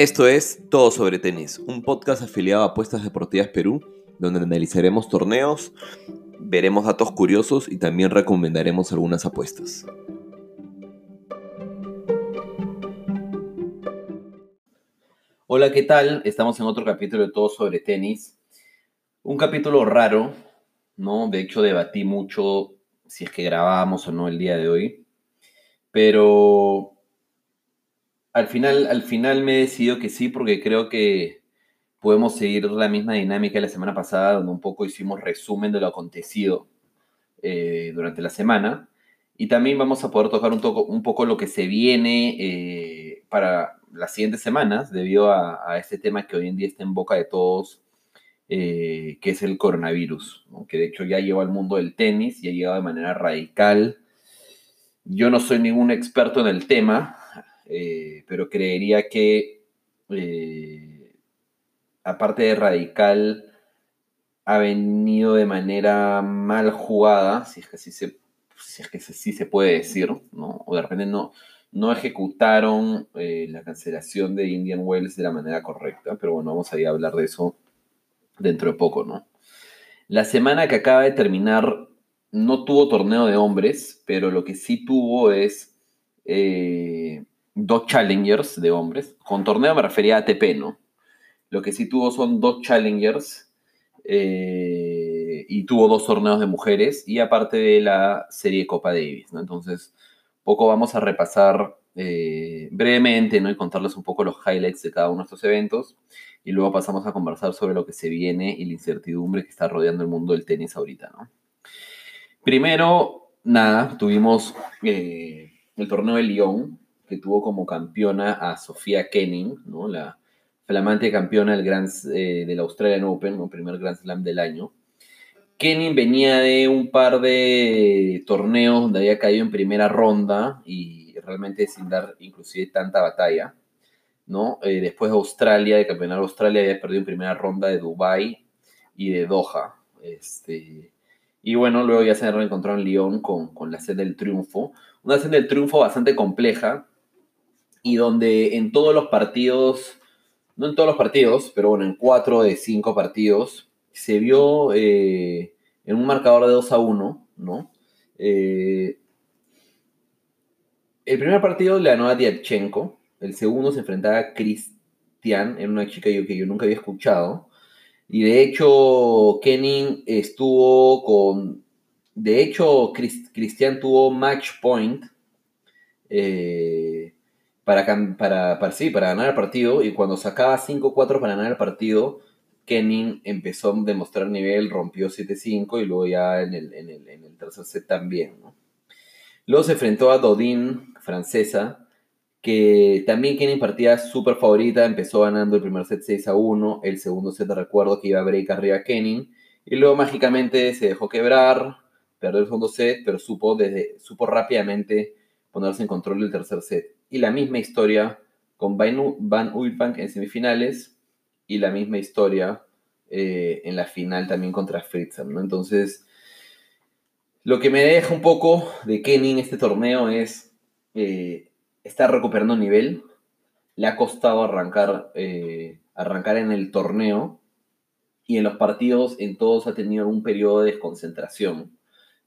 Esto es Todo sobre Tenis, un podcast afiliado a Apuestas Deportivas Perú, donde analizaremos torneos, veremos datos curiosos y también recomendaremos algunas apuestas. Hola, ¿qué tal? Estamos en otro capítulo de Todo sobre Tenis. Un capítulo raro, ¿no? De hecho, debatí mucho si es que grabábamos o no el día de hoy. Pero al final, al final me he decidido que sí, porque creo que podemos seguir la misma dinámica de la semana pasada, donde un poco hicimos resumen de lo acontecido eh, durante la semana. Y también vamos a poder tocar un, poco lo que se viene eh, para las siguientes semanas, debido a, este tema que hoy en día está en boca de todos, eh, que es el coronavirus, que de hecho ya llegó al mundo del tenis y ha llegado de manera radical. Yo no soy ningún experto en el tema, eh, pero creería que, eh, aparte de radical, ha venido de manera mal jugada, si es que así se, si es que sí se puede decir, ¿no? o de repente no, no ejecutaron eh, la cancelación de Indian Wells de la manera correcta, pero bueno, vamos a hablar de eso dentro de poco, ¿no? La semana que acaba de terminar no tuvo torneo de hombres, pero lo que sí tuvo es dos challengers de hombres. Con torneo me refería a ATP, ¿no? Lo que sí tuvo son dos challengers eh, y tuvo dos torneos de mujeres y aparte de la serie Copa Davis, ¿no? Entonces, poco vamos a repasar eh, brevemente, ¿no? Y contarles un poco los highlights de cada uno de estos eventos y luego pasamos a conversar sobre lo que se viene y la incertidumbre que está rodeando el mundo del tenis ahorita, ¿no? Primero, nada, tuvimos eh, el torneo de Lyon, que tuvo como campeona a Sofía Kenning, ¿no? la flamante campeona del, Grand, eh, del Australian Open, el primer Grand Slam del año. Kenning venía de un par de torneos donde había caído en primera ronda y realmente sin dar inclusive tanta batalla. ¿no? Eh, después de Australia, de campeonar Australia, había perdido en primera ronda de Dubai y de Doha. Este, y bueno, luego ya se reencontró en Lyon con, con la sed del triunfo. Una sed del triunfo bastante compleja, y donde en todos los partidos, no en todos los partidos, pero bueno, en cuatro de cinco partidos, se vio eh, en un marcador de 2 a 1, ¿no? Eh, el primer partido le ganó a Diachenko, el segundo se enfrentaba a Cristian, era una chica que yo nunca había escuchado, y de hecho Kenning estuvo con, de hecho Cristian tuvo match point, eh, para, sí, para ganar el partido. Y cuando sacaba 5-4 para ganar el partido, Kenning empezó a demostrar nivel, rompió 7-5 y luego ya en el, tercer set también. Luego se enfrentó a Dodin, francesa, que también Kenning partía súper favorita, empezó ganando el primer set 6 a 1, el segundo set recuerdo que iba a break arriba Kenning, y luego mágicamente se dejó quebrar, perdió el segundo set, pero supo, desde, supo rápidamente ponerse en control del tercer set y la misma historia con Van Uybank en semifinales y la misma historia eh, en la final también contra Fritzen, ¿no? Entonces, lo que me deja un poco de Kenny en este torneo es eh, estar recuperando nivel. Le ha costado arrancar, eh, arrancar en el torneo y en los partidos, en todos ha tenido un periodo de desconcentración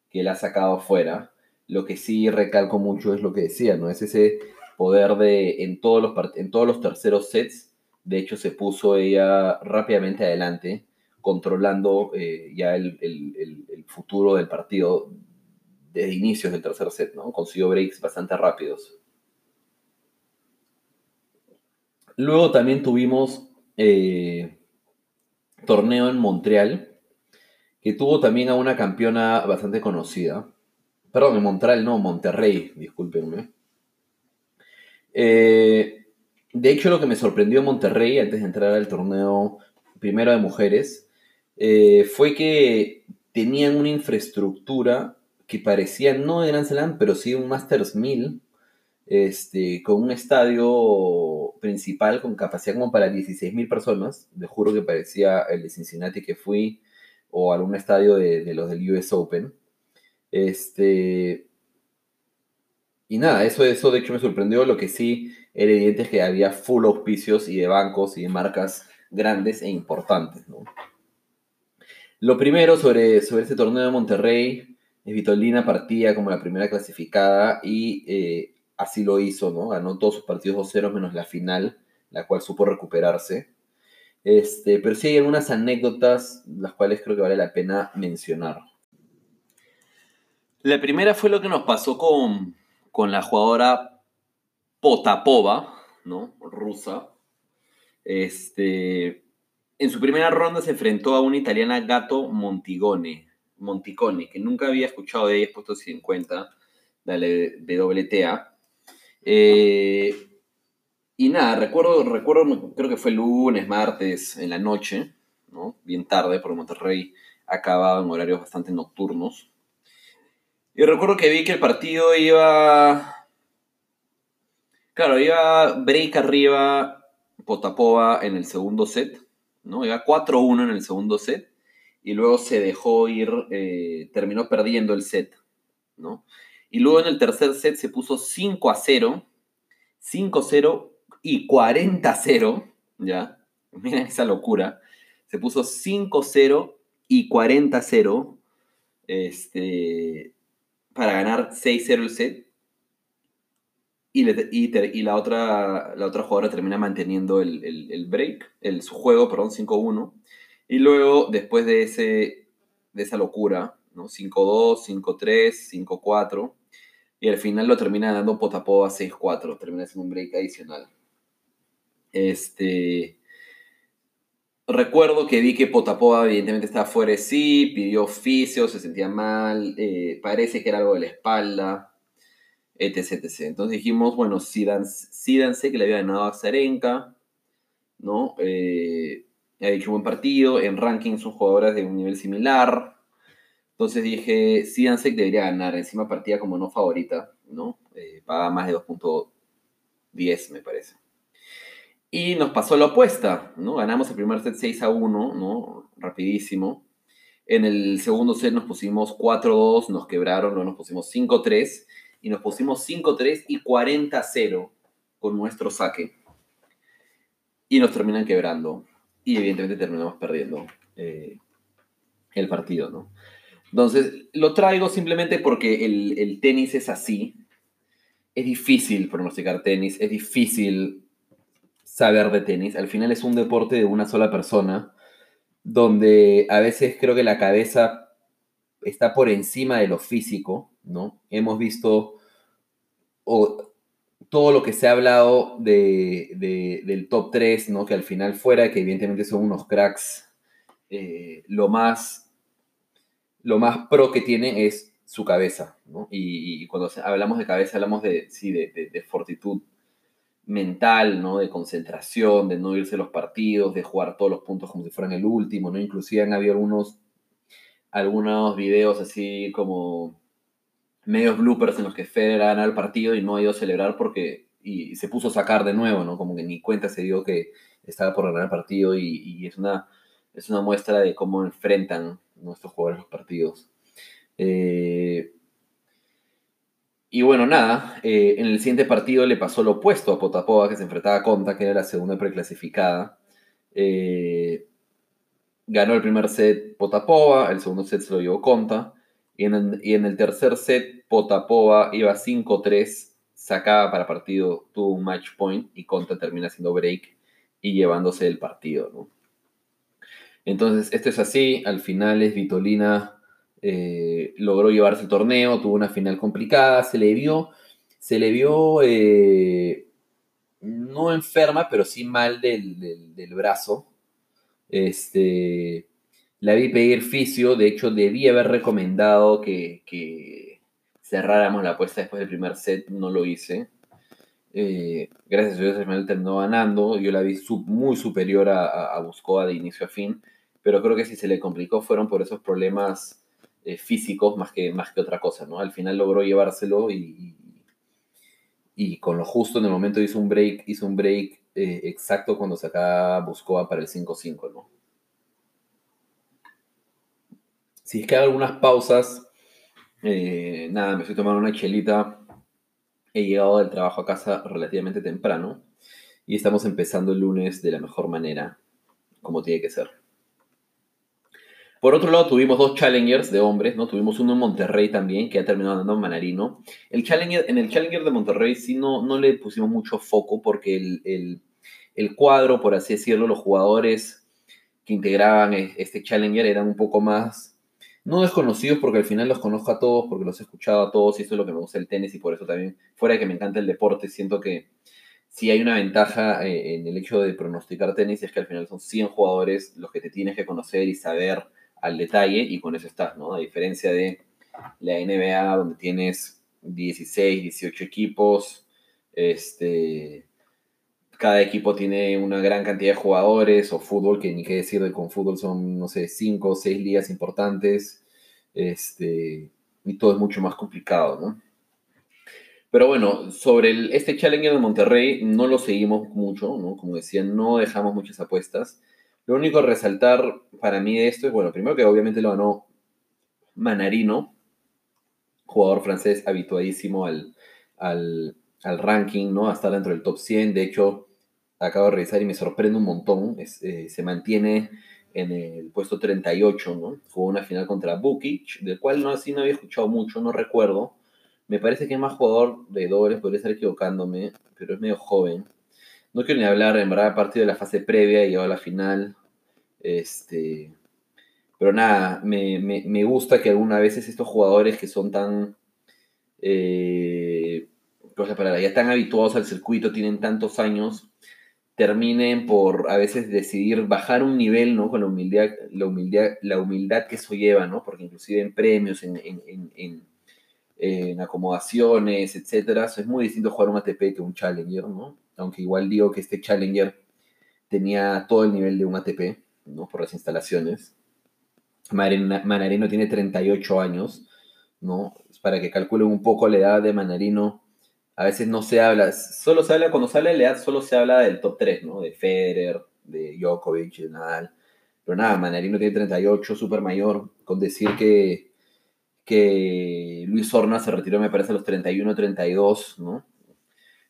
que él ha sacado fuera. Lo que sí recalco mucho es lo que decía, ¿no? Es ese poder de en todos los, en todos los terceros sets. De hecho, se puso ella rápidamente adelante, controlando eh, ya el, futuro del partido desde inicios del tercer set, ¿no? Consiguió breaks bastante rápidos. Luego también tuvimos eh, torneo en Montreal, que tuvo también a una campeona bastante conocida. Perdón, en Montreal no, Monterrey, discúlpenme. Eh, de hecho, lo que me sorprendió en Monterrey, antes de entrar al torneo primero de mujeres, eh, fue que tenían una infraestructura que parecía no de Grand Slam, pero sí un Masters 1000, este, con un estadio principal con capacidad como para 16.000 personas. De juro que parecía el de Cincinnati que fui o algún estadio de, de los del US Open. Este, y nada, eso, eso de hecho me sorprendió. Lo que sí era evidente es que había full auspicios y de bancos y de marcas grandes e importantes. Lo primero sobre, sobre este torneo de Monterrey es Vitolina partía como la primera clasificada y eh, así lo hizo, ¿no? Ganó todos sus partidos 2-0 menos la final, la cual supo recuperarse. Este, pero sí hay algunas anécdotas las cuales creo que vale la pena mencionar. La primera fue lo que nos pasó con, con la jugadora Potapova, ¿no? Rusa. Este, en su primera ronda se enfrentó a una italiana Gato Montigone, Monticone, que nunca había escuchado de ella, puesto 50 de WTA. Eh, y nada, recuerdo, recuerdo, creo que fue lunes, martes, en la noche, ¿no? Bien tarde, porque Monterrey acababa en horarios bastante nocturnos. Y recuerdo que vi que el partido iba. Claro, iba break arriba, Potapova en el segundo set, ¿no? Iba 4-1 en el segundo set. Y luego se dejó ir, eh, terminó perdiendo el set, ¿no? Y luego en el tercer set se puso 5 0, 5-0 y 40-0, ¿ya? Miren esa locura. Se puso 5-0 y 40-0 este, para ganar 6-0 el set. Y, y, la, otra, la otra jugadora termina manteniendo el, el, break, el, su juego, perdón, 5-1. Y luego, después de, ese, de esa locura, ¿no? 5-2, 5-3, 5-4. Y al final lo termina dando Potapova 6-4. Termina siendo un break adicional. Este. Recuerdo que vi que Potapova evidentemente estaba fuera de sí, pidió oficio, se sentía mal, eh, parece que era algo de la espalda, etc, etc. Entonces dijimos, bueno, Sídanse, que le había ganado a Zarenka, ¿no? Eh, ha hecho un buen partido, en ranking son jugadoras de un nivel similar. Entonces dije, Sídanse debería ganar, encima partida como no favorita, ¿no? Eh, paga más de 2.10, me parece. Y nos pasó la opuesta, ¿no? Ganamos el primer set 6 a 1, ¿no? Rapidísimo. En el segundo set nos pusimos 4-2, nos quebraron, luego nos pusimos 5-3 y nos pusimos 5-3 y 40-0 con nuestro saque. Y nos terminan quebrando. Y evidentemente terminamos perdiendo eh, el partido, ¿no? Entonces, lo traigo simplemente porque el, el tenis es así. Es difícil pronosticar tenis, es difícil saber de tenis. Al final es un deporte de una sola persona, donde a veces creo que la cabeza está por encima de lo físico, ¿no? Hemos visto todo lo que se ha hablado de, del top 3, ¿no? Que al final fuera, que evidentemente son unos cracks, eh, lo, más, lo más pro que tienen es su cabeza, ¿no? Y, cuando hablamos de cabeza hablamos de, sí, de, de fortitud mental, ¿no? De concentración, de no irse los partidos, de jugar todos los puntos como si fueran el último, ¿no? Inclusive han habido algunos, algunos videos así como medios bloopers en los que Federer ha ganado el partido y no ha ido a celebrar porque y, se puso a sacar de nuevo, ¿no? Como que ni cuenta se dio que estaba por ganar el partido y, es, una, es una muestra de cómo enfrentan nuestros jugadores los partidos. Eh, y bueno, nada, eh, en el siguiente partido le pasó lo opuesto a Potapova, que se enfrentaba a Conta, que era la segunda preclasificada. Eh, ganó el primer set Potapova, el segundo set se lo llevó Conta. Y en, el, y en el tercer set, Potapova iba 5-3, sacaba para partido, tuvo un match point y Conta termina haciendo break y llevándose el partido. Entonces, esto es así. Al final es Vitolina eh, logró llevarse el torneo, tuvo una final complicada, se le vio, se le vio eh, no enferma, pero sí mal del, brazo. Este, la vi pedir fisio, de hecho debí haber recomendado que, cerráramos la apuesta después del primer set, no lo hice. Eh, gracias a Dios el final terminó ganando, yo la vi muy superior a, a Buscoa de inicio a fin, pero creo que si se le complicó fueron por esos problemas eh, físicos más que, más que otra cosa, ¿no? Al final logró llevárselo y, y, con lo justo en el momento hizo un break, hizo un break eh, exacto cuando sacaba Buscoa para el 5-5, ¿no? Si es que hay algunas pausas, eh, nada, me estoy tomando una chelita He llegado del trabajo a casa relativamente temprano y estamos empezando el lunes de la mejor manera, como tiene que ser. Por otro lado, tuvimos dos challengers de hombres, ¿no? Tuvimos uno en Monterrey también, que ha terminado andando en Manarino. El challenger, en el challenger de Monterrey sí no, no le pusimos mucho foco porque el, el cuadro, por así decirlo, los jugadores que integraban este challenger eran un poco más no desconocidos porque al final los conozco a todos, porque los he escuchado a todos y eso es lo que me gusta el tenis y por eso también, fuera de que me encanta el deporte, siento que si hay una ventaja eh, en el hecho de pronosticar tenis es que al final son 100 jugadores los que te tienes que conocer y saber al detalle y con eso estás, ¿no? A diferencia de la NBA donde tienes 16, 18 equipos, este, cada equipo tiene una gran cantidad de jugadores, o fútbol, que ni qué decir de con fútbol son, no sé, cinco o seis ligas importantes, este, y todo es mucho más complicado, ¿no? Pero bueno, sobre este Challenger de Monterrey no lo seguimos mucho, ¿no? Como decía, no dejamos muchas apuestas. Lo único a resaltar para mí de esto es, bueno, primero que obviamente lo ganó Manarino, jugador francés habituadísimo al, al, al ranking, ¿no? A estar dentro del top 100. De hecho, acabo de revisar y me sorprende un montón. Eh, se mantiene en el puesto 38, ¿no? Fue una final contra Bukic, del cual no así no había escuchado mucho, no recuerdo. Me parece que es más jugador de dobles, podría estar equivocándome, pero es medio joven. No quiero ni hablar, en verdad, partido de la fase previa y llegó a la final. Este, pero nada, me, me, gusta que algunas veces estos jugadores que son tan. Eh, ya están habituados al circuito, tienen tantos años, terminen por a veces decidir bajar un nivel, ¿no? Con la humildad, la humildad, la humildad que eso lleva, ¿no? Porque inclusive en premios, en, en, en, acomodaciones, etcétera, es muy distinto jugar un ATP que un Challenger, ¿no? Aunque igual digo que este Challenger tenía todo el nivel de un ATP, ¿no? Por las instalaciones. Manarino tiene 38 años, ¿no? Para que calculen un poco la edad de Manarino, a veces no se habla, solo se habla, cuando habla de edad, solo se habla del top 3, ¿no? De Federer, de Djokovic, de Nadal. Pero nada, Manarino tiene 38, súper mayor, con decir que, que Luis Horna se retiró, me parece, a los 31, 32, ¿no?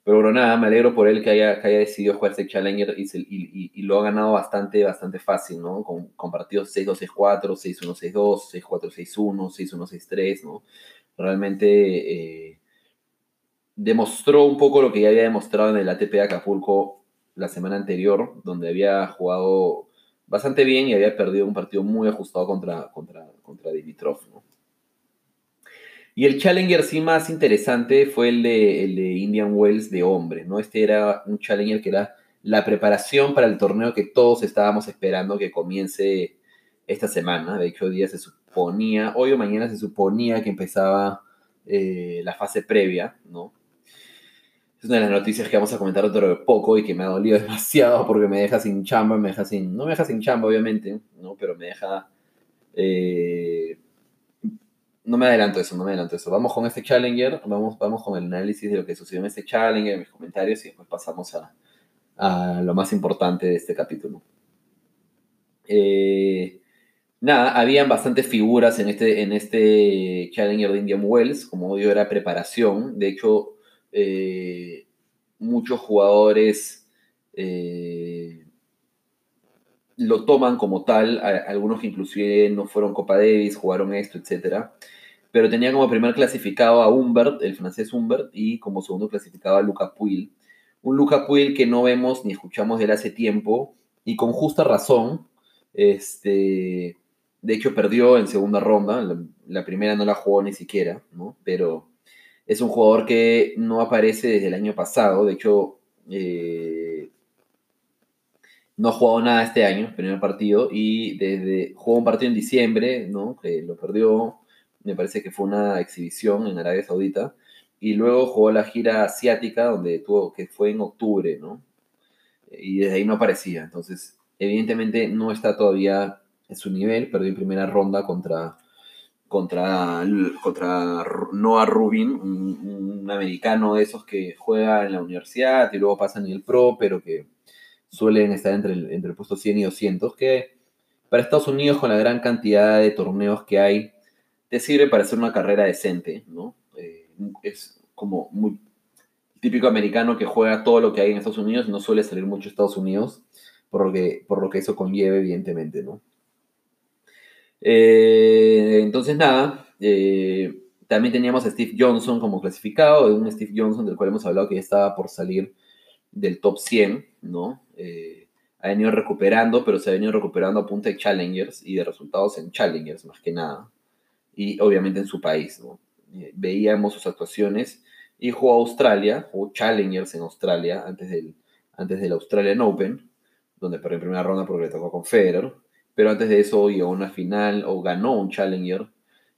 Pero bueno, nada, me alegro por él que haya, que haya decidido jugar este Challenger y, y, y, lo ha ganado bastante, bastante fácil, ¿no? Con, con partidos 6-2-6-4, 6-1-6-2, 6-4-6-1, 6-1-6-3, ¿no? Realmente... Eh, demostró un poco lo que ya había demostrado en el ATP de Acapulco la semana anterior, donde había jugado bastante bien y había perdido un partido muy ajustado contra, contra, contra Dimitrov. Y el Challenger sí más interesante fue el de, el de Indian Wells de hombres, ¿no? Este era un Challenger que era la preparación para el torneo que todos estábamos esperando que comience esta semana. De hecho, hoy día se suponía, hoy o mañana se suponía que empezaba eh, la fase previa, ¿no? es una de las noticias que vamos a comentar de poco y que me ha dolido demasiado porque me deja sin chamba, me deja sin, no me deja sin chamba obviamente, ¿no? pero me deja... Eh, no me adelanto eso, no me adelanto eso. Vamos con este Challenger, vamos, vamos con el análisis de lo que sucedió en este Challenger, mis comentarios y después pasamos a, a lo más importante de este capítulo. Eh, nada, habían bastantes figuras en este, en este Challenger de Indian Wells, como obvio era preparación, de hecho eh, muchos jugadores eh, lo toman como tal, algunos que inclusive no fueron Copa Davis, jugaron esto, etc. Pero tenía como primer clasificado a Humbert, el francés Humbert, y como segundo clasificado a Luca Puil. Un Luca Puil que no vemos ni escuchamos de él hace tiempo, y con justa razón. Este, de hecho, perdió en segunda ronda, la, primera no la jugó ni siquiera, ¿no? Pero es un jugador que no aparece desde el año pasado. De hecho, eh, no ha jugado nada este año, primer partido. Y desde jugó un partido en diciembre, ¿no? Que lo perdió. Me parece que fue una exhibición en Arabia Saudita. Y luego jugó la gira asiática, donde tuvo, que fue en octubre, ¿no? Y desde ahí no aparecía. Entonces, evidentemente no está todavía en su nivel. Perdió en primera ronda contra contra, contra Noah Rubin, un, americano de esos que juega en la universidad y luego pasa en el pro, pero que suelen estar entre el, entre el puesto 100 y 200, que para Estados Unidos con la gran cantidad de torneos que hay, te sirve para hacer una carrera decente, ¿no? Eh, es como muy... típico americano que juega todo lo que hay en Estados Unidos, no suele salir mucho Estados Unidos, por lo que, por lo que eso conlleve, evidentemente, ¿no? Eh, entonces, nada, eh, también teníamos a Steve Johnson como clasificado, un Steve Johnson del cual hemos hablado que ya estaba por salir del top 100, ¿no? Eh, ha venido recuperando, pero se ha venido recuperando a punta de challengers y de resultados en challengers, más que nada. Y obviamente en su país, ¿no? veíamos sus actuaciones y jugó a Australia, jugó Challengers en Australia antes del, antes del Australian Open, donde perdió en primera ronda porque le tocó con Federer, pero antes de eso llegó a una final o ganó un Challenger.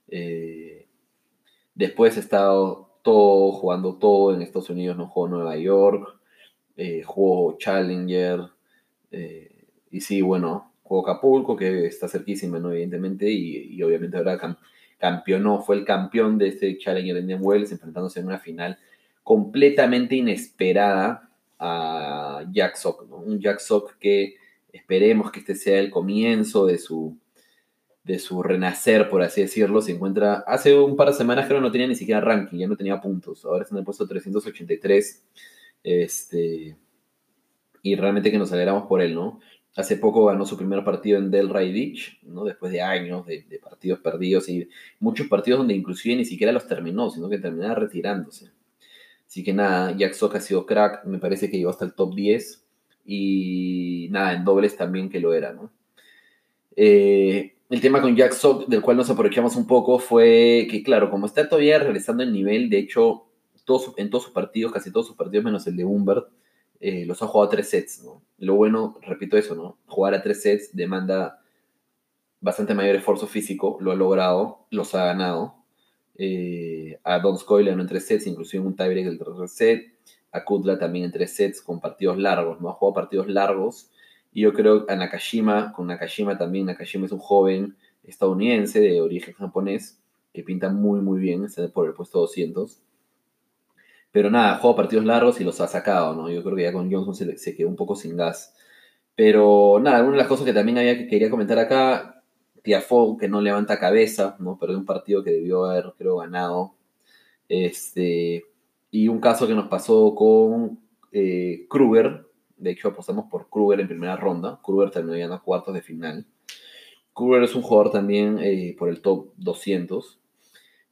Eh, después ha estado todo, jugando todo en Estados Unidos, no jugó Nueva York, eh, jugó Challenger, eh, y sí, bueno, jugó Acapulco, que está cerquísima, ¿no? Evidentemente, y, obviamente ahora campeonó, fue el campeón de este Challenger Indian Wells, enfrentándose en una final completamente inesperada a Jack Sock, un Jack Sock que esperemos que este sea el comienzo de su, de su renacer, por así decirlo. Se encuentra, hace un par de semanas creo no tenía ni siquiera ranking, ya no tenía puntos, ahora está en el puesto 383. Este, y realmente que nos alegramos por él, ¿no? Hace poco ganó su primer partido en Delray Beach, ¿no? después de años de, partidos perdidos y muchos partidos donde inclusive ni siquiera los terminó, sino que terminaba retirándose. Así que nada, Jack Sock ha sido crack, me parece que llegó hasta el top 10 y nada, en dobles también que lo era. ¿no? Eh, el tema con Jack Sock, del cual nos aprovechamos un poco, fue que claro, como está todavía regresando el nivel, de hecho, en todos sus partidos, casi todos sus partidos menos el de Humbert, eh, los ha jugado a tres sets. Lo bueno, repito eso, ¿no? Jugar a tres sets demanda bastante mayor esfuerzo físico, lo ha logrado, los ha ganado. Eh, a Don Scoyle en tres sets, inclusive en un tiebreak del tercer set. A Kutla también en tres sets con partidos largos, ¿no? Ha jugado partidos largos. Y yo creo a Nakashima, con Nakashima también, Nakashima es un joven estadounidense de origen japonés que pinta muy, muy bien, está por el puesto 200. Pero nada, juega partidos largos y los ha sacado, ¿no? Yo creo que ya con Johnson se, quedó un poco sin gas. Pero nada, una de las cosas que también que quería comentar acá, Tiafoe que no levanta cabeza, ¿no? Perdió un partido que debió haber, creo, ganado. Este, y un caso que nos pasó con eh, Kruger, de hecho apostamos por Kruger en primera ronda, Kruger terminó llegando a cuartos de final. Kruger es un jugador también eh, por el top 200,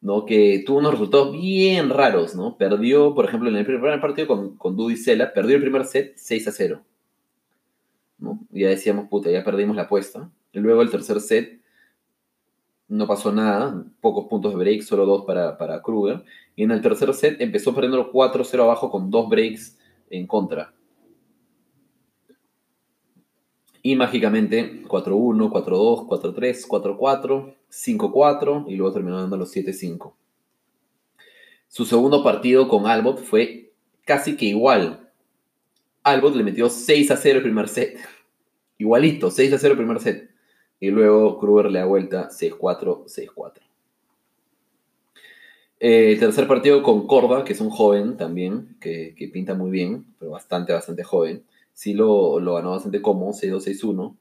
¿no? Que tuvo unos resultados bien raros, ¿no? Perdió, por ejemplo, en el primer partido con, con Dudy Sela, perdió el primer set 6 a 0. ¿no? Ya decíamos, puta, ya perdimos la apuesta. Y luego el tercer set no pasó nada, pocos puntos de break, solo dos para, para Kruger. Y en el tercer set empezó perdiendo 4-0 abajo con dos breaks en contra. Y mágicamente 4-1, 4-2, 4-3, 4-4, 5-4 y luego terminó dando los 7-5. Su segundo partido con Albot fue casi que igual. Albot le metió 6 0 el primer set. Igualito, 6 0 el primer set. Y luego Kruger le da vuelta 6-4, 6-4. Eh, tercer partido con Corda, que es un joven también, que, que pinta muy bien, pero bastante, bastante joven sí lo, lo ganó bastante cómodo, 6-2-6-1.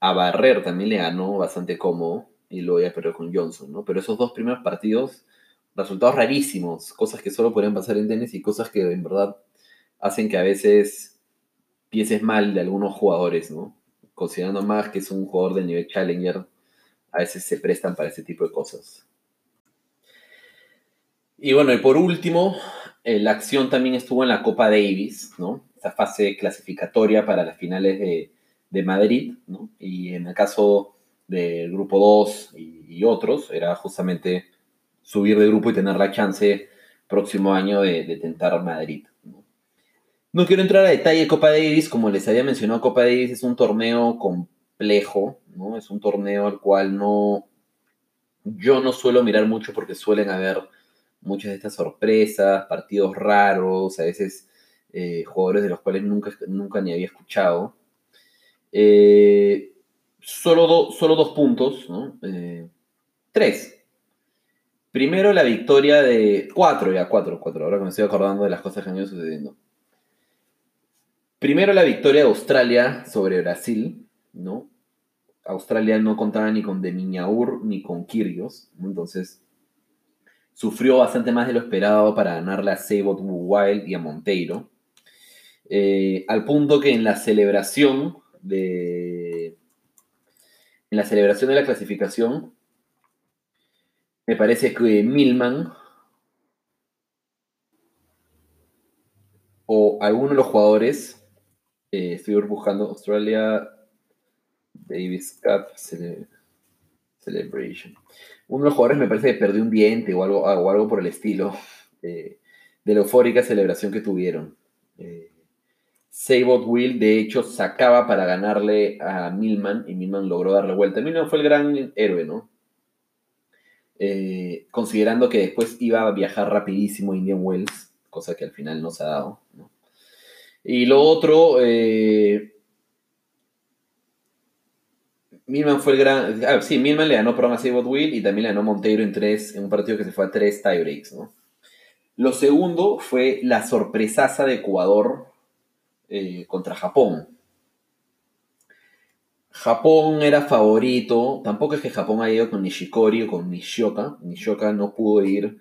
A Barrer también le ganó bastante cómodo y luego ya perdió con Johnson, ¿no? Pero esos dos primeros partidos, resultados rarísimos, cosas que solo podrían pasar en tenis y cosas que en verdad hacen que a veces pienses mal de algunos jugadores, ¿no? Considerando más que es un jugador de nivel Challenger, a veces se prestan para ese tipo de cosas. Y bueno, y por último, eh, la acción también estuvo en la Copa Davis, ¿no? Esta fase clasificatoria para las finales de, de Madrid, ¿no? Y en el caso del grupo 2 y, otros, era justamente subir de grupo y tener la chance próximo año de, de tentar Madrid. ¿no? ¿no? quiero entrar a detalle de Copa Davis, como les había mencionado, Copa Davis es un torneo complejo, ¿no? Es un torneo al cual no, yo no suelo mirar mucho porque suelen haber muchas de estas sorpresas, partidos raros, a veces eh, jugadores de los cuales nunca, nunca ni había escuchado. Eh, solo, solo dos puntos, ¿no? Eh, tres. Primero la victoria de... Cuatro, ya, cuatro, cuatro. Ahora que me estoy acordando de las cosas que han ido sucediendo. Primero la victoria de Australia sobre Brasil, ¿no? Australia no contaba ni con Demiñaur ni con Kyrgios, Entonces, sufrió bastante más de lo esperado para ganarle a Sabot Wild y a Monteiro. Eh, al punto que en la celebración de. En la celebración de la clasificación, me parece que Milman o alguno de los jugadores, eh, estoy buscando Australia Davis Cup Celebration. Uno de los jugadores me parece que perdió un diente o algo, o algo por el estilo eh, de la eufórica celebración que tuvieron. Sabot Will, de hecho, sacaba para ganarle a Milman y Milman logró darle vuelta. Milman fue el gran héroe, ¿no? Eh, considerando que después iba a viajar rapidísimo a Indian Wells, cosa que al final no se ha dado. Y lo otro, eh, Milman fue el gran. Ah, sí, Milman le ganó por a Sabot Will y también le ganó Monteiro en, tres, en un partido que se fue a tres tiebreaks, ¿no? Lo segundo fue la sorpresaza de Ecuador eh, contra Japón. Japón era favorito, tampoco es que Japón haya ido con Nishikori o con Nishioka, Nishioka no pudo ir,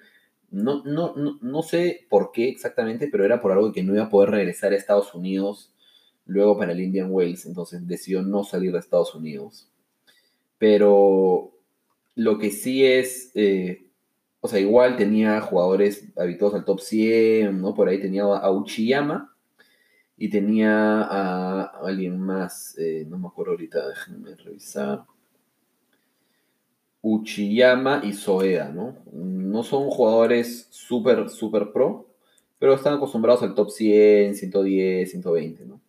no, no, no, sé por qué exactamente, pero era por algo que no iba a poder regresar a Estados Unidos luego para el Indian Wells, entonces decidió no salir de Estados Unidos. Pero lo que sí es, eh, o sea, igual tenía jugadores habituados al top 100, ¿no? Por ahí tenía a Uchiyama, y tenía a alguien más, eh, no me acuerdo ahorita, déjenme revisar. Uchiyama y Soeda, ¿no? No son jugadores súper, súper pro, pero están acostumbrados al top 100, 110, 120, ¿no?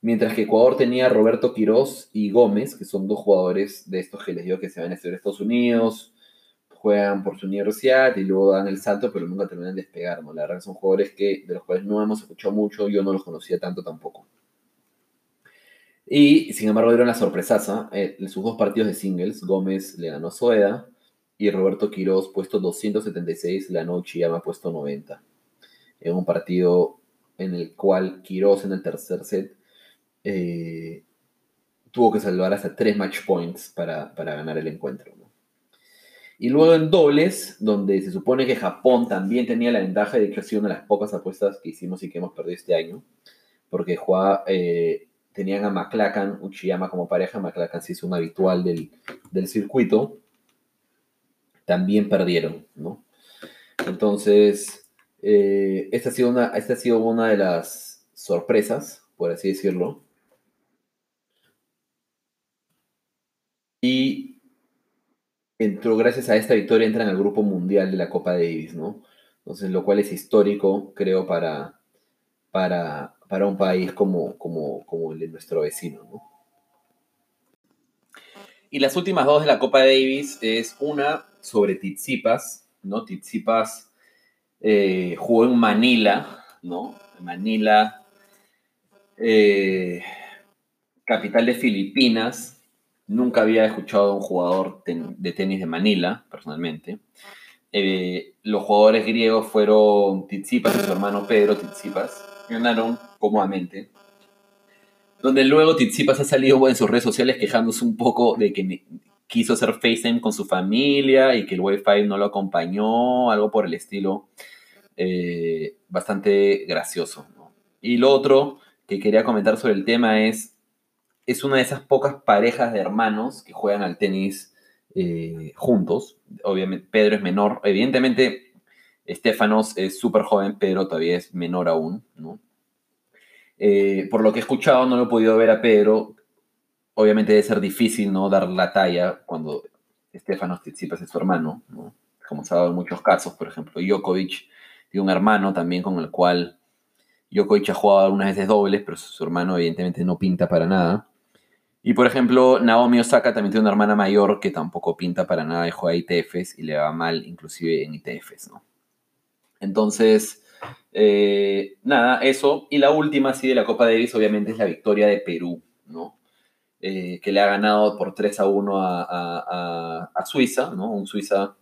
Mientras que Ecuador tenía a Roberto Quiroz y Gómez, que son dos jugadores de estos que les digo que se van a estudiar a Estados Unidos, juegan por su universidad y luego dan el salto, pero nunca terminan de despegar, ¿no? La verdad son jugadores que, de los cuales no hemos escuchado mucho, yo no los conocía tanto tampoco. Y sin embargo dieron la sorpresaza, eh, en sus dos partidos de singles, Gómez le ganó a Soeda y Roberto Quiroz, puesto 276, le ganó Uchiyama, puesto 90. En un partido en el cual Quiroz en el tercer set eh, tuvo que salvar hasta tres match points para, para ganar el encuentro. Y luego en dobles, donde se supone que Japón también tenía la ventaja, de que ha sido una de las pocas apuestas que hicimos y que hemos perdido este año, porque eh, tenían a McLacan, Uchiyama como pareja, McLacan sí es un habitual del, circuito, también perdieron, ¿no? Entonces, eh, esta, ha sido una, esta ha sido una de las sorpresas, por así decirlo. Y entró gracias a esta victoria, entran al grupo mundial de la Copa Davis, ¿no? Entonces, lo cual es histórico, creo, para, para, para un país como, como, como el de nuestro vecino, ¿no? Y las últimas dos de la Copa Davis es una sobre Tizipas, ¿no? Tizipas eh, jugó en Manila, ¿no? Manila, eh, capital de Filipinas, Nunca había escuchado a un jugador de tenis de Manila, personalmente. Eh, los jugadores griegos fueron Tizipas y su hermano Pedro Tizipas. Ganaron cómodamente. Donde luego Tizipas ha salido en sus redes sociales quejándose un poco de que quiso hacer FaceTime con su familia y que el Wi-Fi no lo acompañó, algo por el estilo. Eh, bastante gracioso. Y lo otro que quería comentar sobre el tema es es una de esas pocas parejas de hermanos que juegan al tenis eh, juntos. Obviamente, Pedro es menor. Evidentemente, Estefanos es súper joven, Pedro todavía es menor aún, ¿no? Eh, por lo que he escuchado, no lo he podido ver a Pedro. Obviamente debe ser difícil, ¿no? Dar la talla cuando Estefanos Tsitsipas es su hermano, ¿no? Como se ha dado en muchos casos, por ejemplo, Djokovic tiene un hermano también con el cual Djokovic ha jugado algunas veces dobles, pero su hermano evidentemente no pinta para nada. Y por ejemplo, Naomi Osaka también tiene una hermana mayor que tampoco pinta para nada de juega ITFs y le va mal inclusive en ITFs, ¿no? Entonces, eh, nada, eso. Y la última, sí, de la Copa Davis, obviamente, es la victoria de Perú, ¿no? Eh, que le ha ganado por 3 a 1 a, Suiza, ¿no? Un Suiza,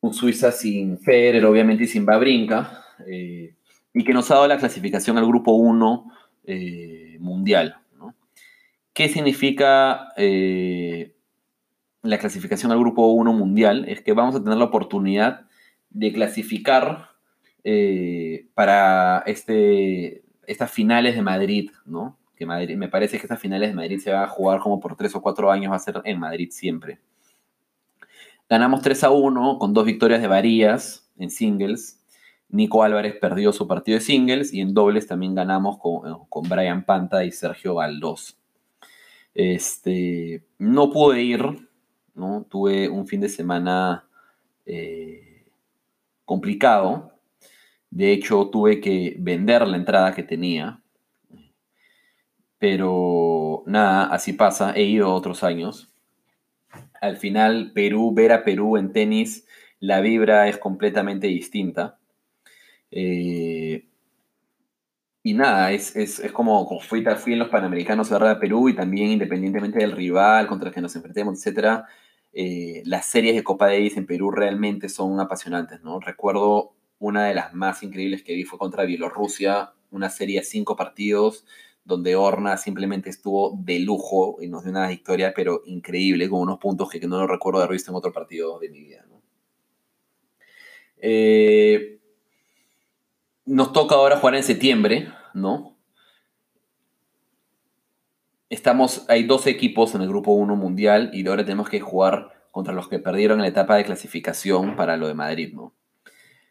un Suiza sin Federer, obviamente, y sin Babrinka, eh, y que nos ha dado la clasificación al grupo 1 mundial, ¿Qué significa eh, la clasificación al grupo 1 mundial? Es que vamos a tener la oportunidad de clasificar eh, para este, estas finales de Madrid, ¿no? Que me parece que estas finales de Madrid se van a jugar como por tres o cuatro años, va a ser en Madrid siempre. Ganamos 3 a 1 con dos victorias de Varías en singles. Nico Álvarez perdió su partido de singles y en dobles también ganamos con, eh, con Brian Panta y Sergio Valdós. Este, no pude ir, ¿no? Tuve un fin de semana eh, complicado. De hecho, tuve que vender la entrada que tenía. Pero nada, así pasa. He ido otros años al final Perú, ver a Perú en tenis, la vibra es completamente distinta. Eh, y nada, es, como, fui, en los Panamericanos a Perú y también independientemente del rival contra el que nos enfrentemos, etc., eh, las series de Copa Davis en Perú realmente son apasionantes, ¿no? Recuerdo una de las más increíbles que vi fue contra Bielorrusia, una serie de cinco partidos donde Horna simplemente estuvo de lujo y nos dio una victoria, pero increíble, con unos puntos que, no lo recuerdo haber visto en otro partido de mi vida. Eh, nos toca ahora jugar en septiembre, ¿no? Estamos, hay dos equipos en el grupo 1 mundial y ahora tenemos que jugar contra los que perdieron en la etapa de clasificación para lo de Madrid, ¿no?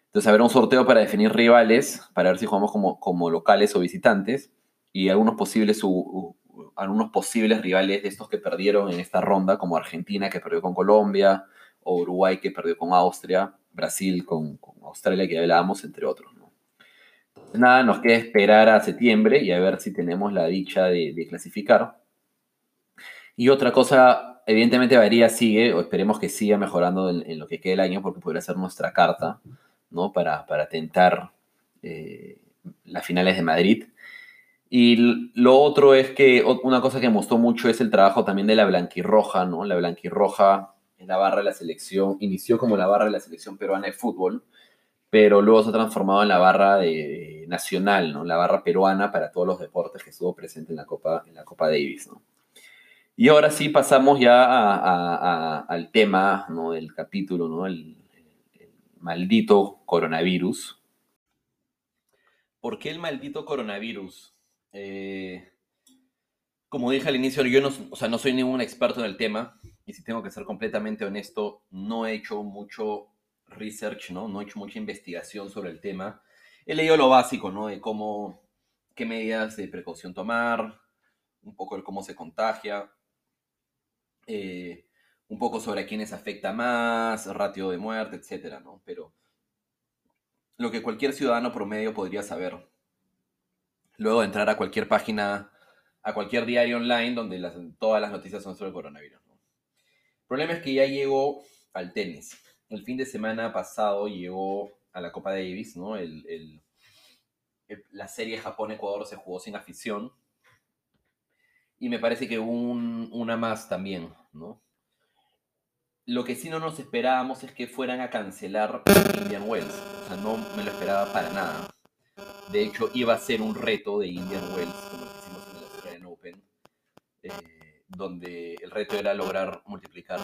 Entonces habrá un sorteo para definir rivales, para ver si jugamos como, locales o visitantes y algunos posibles, rivales de estos que perdieron en esta ronda, como Argentina que perdió con Colombia, o Uruguay que perdió con Austria, Brasil con, Australia que ya hablábamos, entre otros. Nada, nos queda esperar a septiembre y a ver si tenemos la dicha de, clasificar. Y otra cosa, evidentemente Varía sigue, o esperemos que siga mejorando en, lo que quede el año, porque podría ser nuestra carta, ¿no? Para, para tentar eh, las finales de Madrid. Y lo otro es que una cosa que gustó mucho es el trabajo también de la blanquirroja, ¿no? La blanquirroja es la barra de la selección, inició como la barra de la selección peruana de fútbol, pero luego se ha transformado en la barra nacional, ¿no? La barra peruana para todos los deportes que estuvo presente en la Copa, en la Copa Davis, ¿no? Y ahora sí pasamos ya al tema ¿no? del capítulo, ¿no? el maldito coronavirus. ¿Por qué el maldito coronavirus? Eh, como dije al inicio, yo no, o sea, no soy ningún experto en el tema y si tengo que ser completamente honesto, no he hecho mucho research, ¿no? No he hecho mucha investigación sobre el tema. He leído lo básico, ¿no? De cómo, qué medidas de precaución tomar, un poco de cómo se contagia, eh, un poco sobre a quiénes afecta más, ratio de muerte, etcétera, ¿no? Pero lo que cualquier ciudadano promedio podría saber luego de entrar a cualquier página, a cualquier diario online donde todas las noticias son sobre el coronavirus. El problema es que ya llegó al tenis. El fin de semana pasado llegó a la Copa Davis, ¿no? La serie Japón-Ecuador se jugó sin afición. Y me parece que un, una más también, ¿no? Lo que sí no nos esperábamos es que fueran a cancelar Indian Wells. O sea, no me lo esperaba para nada. De hecho, iba a ser un reto de Indian Wells, como lo hicimos en el Australian Open, eh, donde el reto era lograr multiplicar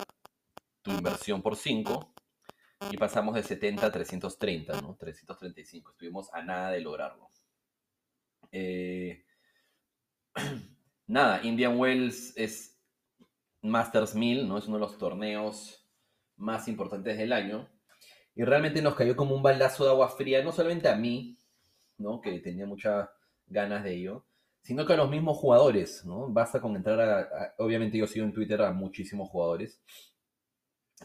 tu inversión por 5 y pasamos de 70 a 330, ¿no? 335. Estuvimos a nada de lograrlo. Eh, nada, Indian Wells es Masters 1000, ¿no? Es uno de los torneos más importantes del año. Y realmente nos cayó como un baldazo de agua fría, no solamente a mí, que tenía muchas ganas de ello, sino que a los mismos jugadores, ¿no? Basta con entrar a, obviamente yo sigo en Twitter a muchísimos jugadores,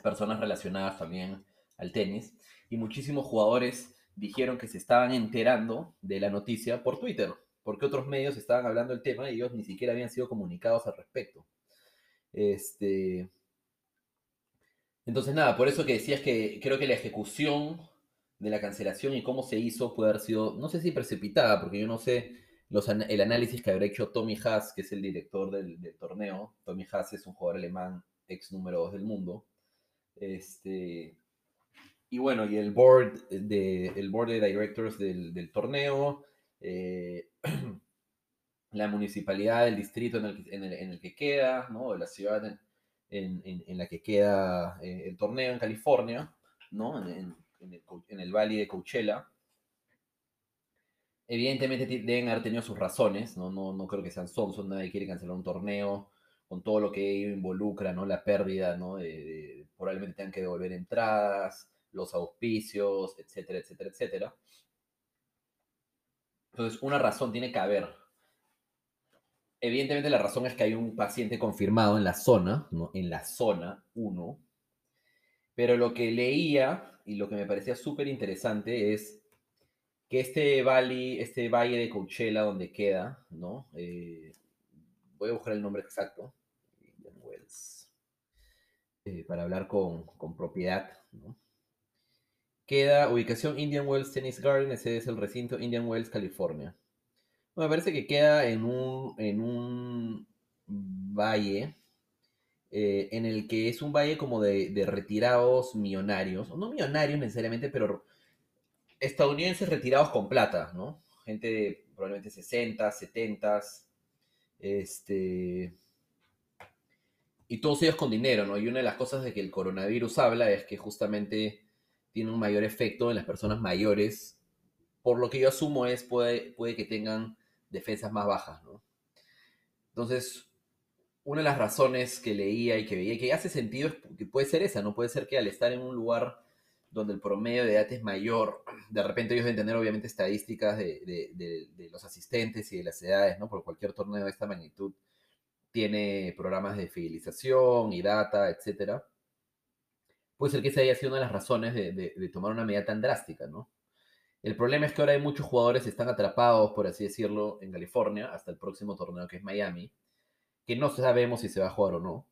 personas relacionadas también al tenis, y muchísimos jugadores dijeron que se estaban enterando de la noticia por Twitter, porque otros medios estaban hablando del tema y ellos ni siquiera habían sido comunicados al respecto. Este... Entonces, nada, por eso que decías que creo que la ejecución de la cancelación y cómo se hizo puede haber sido, no sé si precipitada, porque yo no sé los, el análisis que habrá hecho Tommy Haas, que es el director del, torneo. Tommy Haas es un jugador alemán, ex número 2 del mundo. Este, y bueno, y el board de, el board de directors del, torneo, eh, la municipalidad, el distrito en el, en el, que queda, ¿no? la ciudad en, la que queda eh, el torneo en California, ¿no? En, en el, Valle de Coachella. Evidentemente deben haber tenido sus razones, ¿no? No, no creo que sean son, nadie quiere cancelar un torneo con todo lo que ello involucra, ¿no? La pérdida, ¿no? probablemente tengan que devolver entradas, los auspicios, etcétera, etcétera, etcétera. Entonces, una razón tiene que haber. Evidentemente la razón es que hay un paciente confirmado en la zona, ¿no? En la zona 1. Pero lo que leía y lo que me parecía súper interesante es que este valle, este valle de Coachella donde queda, ¿no? Eh, voy a buscar el nombre exacto. Eh, para hablar con, con propiedad, ¿no? Queda ubicación Indian Wells Tennis Garden, ese es el recinto Indian Wells, California. me parece que queda en un, en un valle eh, en el que es un valle como de, retirados millonarios, no millonarios necesariamente, pero estadounidenses retirados con plata, ¿no? Gente de probablemente 60, 70, este... Y todos ellos con dinero, ¿no? Y una de las cosas de que el coronavirus habla es que justamente tiene un mayor efecto en las personas mayores, por lo que yo asumo es puede, puede que tengan defensas más bajas, ¿no? Entonces, una de las razones que leía y que veía y que hace sentido es que puede ser esa, ¿no? Puede ser que al estar en un lugar donde el promedio de edad es mayor, de repente ellos deben tener obviamente estadísticas de, de, de, los asistentes y de las edades, ¿no? Por cualquier torneo de esta magnitud tiene programas de fidelización y data, etcétera puede ser que esa haya sido una de las razones de, tomar una medida tan drástica, ¿no? El problema es que ahora hay muchos jugadores que están atrapados, por así decirlo, en California hasta el próximo torneo que es Miami, que no sabemos si se va a jugar o no.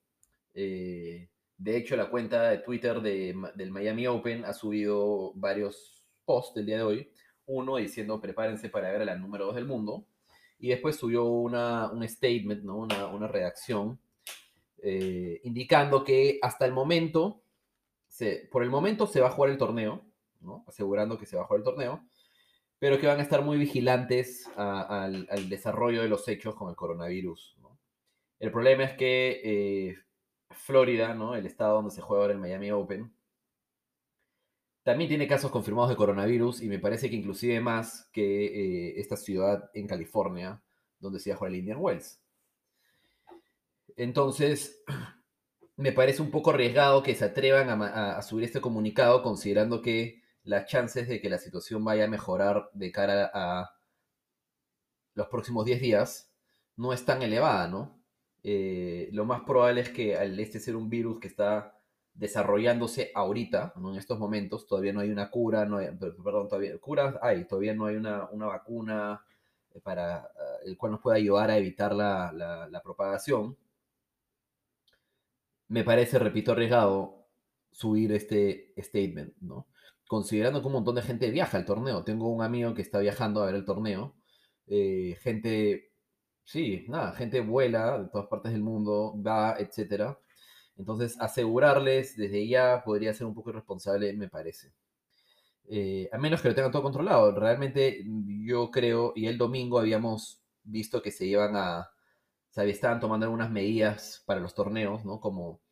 Eh, de hecho, la cuenta de Twitter del Miami Open ha subido varios posts del día de hoy. Uno diciendo prepárense para ver a la número 2 del mundo. Y después subió una, un statement, ¿no? una, una redacción, eh, indicando que hasta el momento por el momento se va a jugar el torneo, asegurando que se va a jugar el torneo, pero que van a estar muy vigilantes al, desarrollo de los hechos con el coronavirus. El problema es que eh, Florida, ¿no? el estado donde se juega ahora el Miami Open, también tiene casos confirmados de coronavirus y me parece que inclusive más que eh, esta ciudad en California donde se va a jugar el Indian Wells. Entonces, me parece un poco arriesgado que se atrevan a, subir este comunicado considerando que las chances de que la situación vaya a mejorar de cara a los próximos 10 días no es tan elevada, ¿no? Eh, lo más probable es que al este ser un virus que está desarrollándose ahorita, ¿no? en estos momentos, todavía no hay una cura, no hay, perdón, todavía, cura hay, todavía no hay una, vacuna para eh, el cual nos pueda ayudar a evitar la propagación me parece, repito, arriesgado subir este statement, ¿no? Considerando que un montón de gente viaja al torneo. Tengo un amigo que está viajando a ver el torneo. Eh, gente, sí, nada, gente vuela de todas partes del mundo, va, etcétera. Entonces, asegurarles desde ya podría ser un poco irresponsable, me parece. Eh, a menos que lo tengan todo controlado. Realmente yo creo, y el domingo habíamos visto que se iban a, se estaban tomando algunas medidas para los torneos, ¿no? Como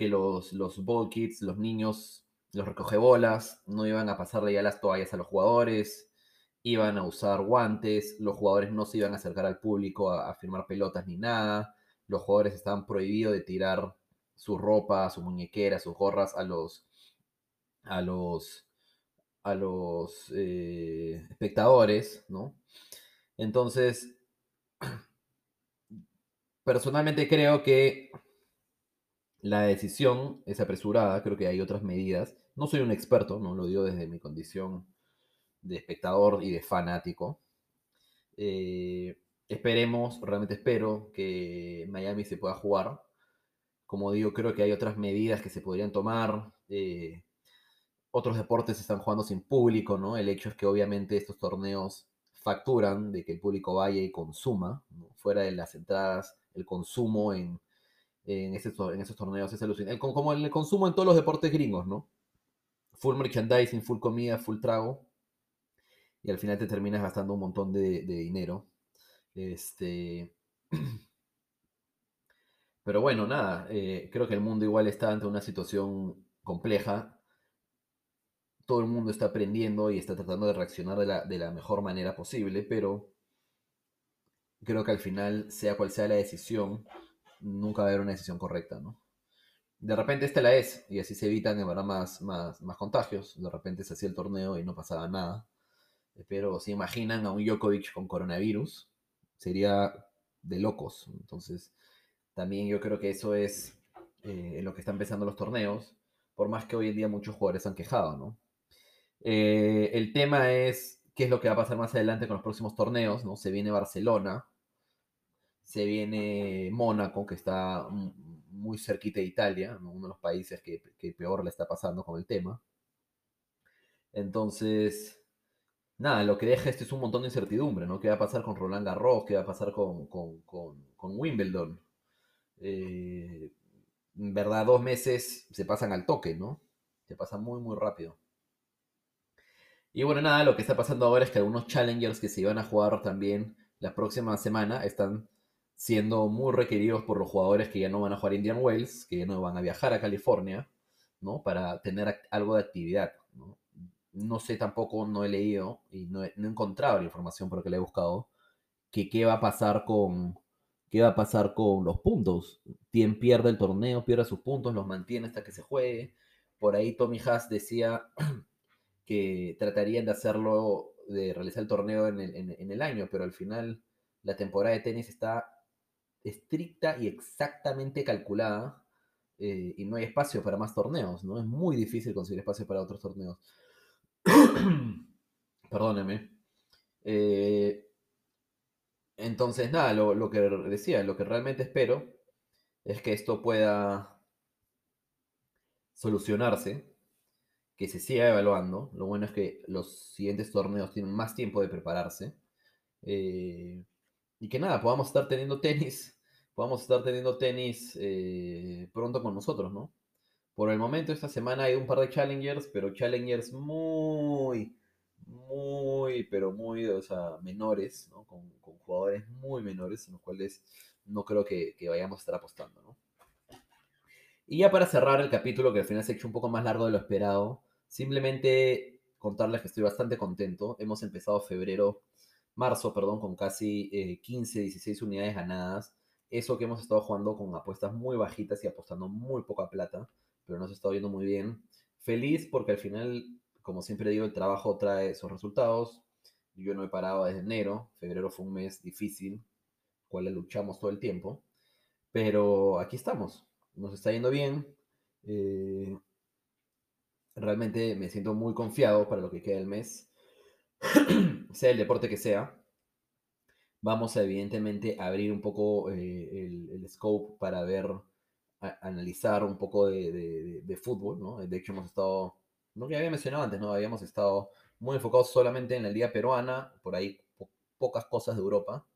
que los, los ball los niños, los recogebolas, no iban a pasarle ya las toallas a los jugadores, iban a usar guantes, los jugadores no se iban a acercar al público a, firmar pelotas ni nada, los jugadores estaban prohibidos de tirar su ropa, su muñequera, sus gorras a los a los a los eh, espectadores, ¿no? Entonces, personalmente creo que la decisión es apresurada, creo que hay otras medidas. No soy un experto, no lo digo desde mi condición de espectador y de fanático. Eh, esperemos, realmente espero que Miami se pueda jugar. Como digo, creo que hay otras medidas que se podrían tomar. Eh, otros deportes están jugando sin público, ¿no? El hecho es que obviamente estos torneos facturan de que el público vaya y consuma, fuera de las entradas el consumo en, en, en esos torneos es alucinante. como el consumo en todos los deportes gringos, ¿no? Full merchandising, full comida, full trago. Y al final te terminas gastando un montón de, dinero. Este. Pero bueno, nada, eh, creo que el mundo igual está ante una situación compleja. todo el mundo está aprendiendo y está tratando de reaccionar de la, de la mejor manera posible, pero creo que al final, sea cual sea la decisión, nunca va a haber una decisión correcta, ¿no? De repente esta la es, y así se evitan más, más, más contagios. De repente se hacía el torneo y no pasaba nada. Pero si imaginan a un Djokovic con coronavirus, sería de locos. Entonces, también yo creo que eso es eh, en lo que están empezando los torneos, por más que hoy en día muchos jugadores han quejado, ¿no? Eh, el tema es qué es lo que va a pasar más adelante con los próximos torneos, ¿no? Se viene Barcelona, se viene Mónaco, que está muy cerquita de Italia, uno de los países que, peor le está pasando con el tema. Entonces, nada, lo que deja esto es un montón de incertidumbre, ¿no? ¿Qué va a pasar con Roland Garros? ¿Qué va a pasar con, Wimbledon? Eh, en verdad, dos meses se pasan al toque, ¿no? Se pasan muy, muy rápido. Y bueno, nada, lo que está pasando ahora es que algunos challengers que se iban a jugar también la próxima semana están siendo muy requeridos por los jugadores que ya no van a jugar Indian Wells, que ya no van a viajar a California, ¿no? Para tener algo de actividad, ¿no? No sé tampoco, no he leído y no he, encontrado la información porque la he buscado, que qué va a pasar con, qué va a pasar con los puntos. Quien pierde el torneo, pierde sus puntos, los mantiene hasta que se juegue. Por ahí Tommy Haas decía que tratarían de hacerlo, de realizar el torneo en el, año, pero al final la temporada de tenis está estricta y exactamente calculada eh, y no hay espacio para más torneos, ¿no? Es muy difícil conseguir espacio para otros torneos. Perdóneme. Eh, entonces, nada, lo, lo, que decía, lo que realmente espero es que esto pueda solucionarse que se siga evaluando. Lo bueno es que los siguientes torneos tienen más tiempo de prepararse. Eh, y que nada, podamos estar teniendo tenis, podamos estar teniendo tenis eh, pronto con nosotros, ¿no? Por el momento, esta semana hay un par de challengers, pero challengers muy, muy, pero muy, o sea, menores, ¿no? Con, jugadores muy menores, en los cuales no creo que, que vayamos a estar apostando, ¿no? Y ya para cerrar el capítulo, que al final se ha hecho un poco más largo de lo esperado, Simplemente contarles que estoy bastante contento. Hemos empezado febrero, marzo, perdón, con casi 15, eh, 16 unidades ganadas. Eso que hemos estado jugando con apuestas muy bajitas y apostando muy poca plata, pero nos ha estado yendo muy bien. Feliz porque al final, como siempre digo, el trabajo trae esos resultados. Yo no he parado desde enero. Febrero fue un mes difícil, cual luchamos todo el tiempo. Pero aquí estamos. Nos está yendo bien. Eh, realmente me siento muy confiado para lo que queda del mes, sea el deporte que sea. Vamos a evidentemente abrir un poco eh, el, scope para ver, analizar un poco de, fútbol, ¿no? De hecho hemos estado, no que había mencionado antes, ¿no? Habíamos estado muy enfocados solamente en la liga peruana, por ahí pocas cosas de Europa.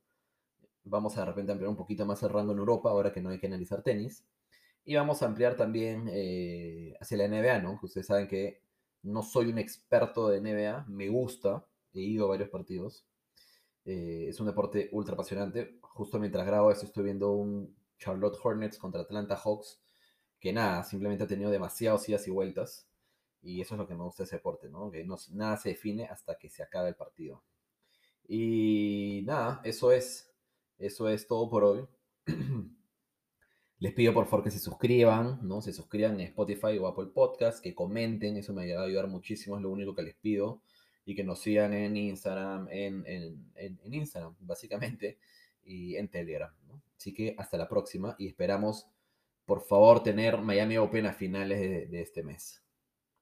Vamos a de repente ampliar un poquito más el rango en Europa, ahora que no hay que analizar tenis. Y vamos a ampliar también eh, hacia la NBA, ¿no? ustedes saben que no soy un experto de NBA, me gusta, he ido a varios partidos. Eh, es un deporte ultra apasionante. Justo mientras grabo esto estoy viendo un Charlotte Hornets contra Atlanta Hawks, que nada, simplemente ha tenido demasiados idas y vueltas. Y eso es lo que me gusta de ese deporte, ¿no? Que nada se define hasta que se acabe el partido. Y nada, eso es. Eso es todo por hoy. Les pido por favor que se suscriban, ¿no? Se suscriban en Spotify o Apple Podcast, que comenten, eso me va a ayudar muchísimo, es lo único que les pido. Y que nos sigan en Instagram, en, Instagram, básicamente, y en Telegram. Así que hasta la próxima y esperamos, por favor, tener Miami Open a finales de este mes.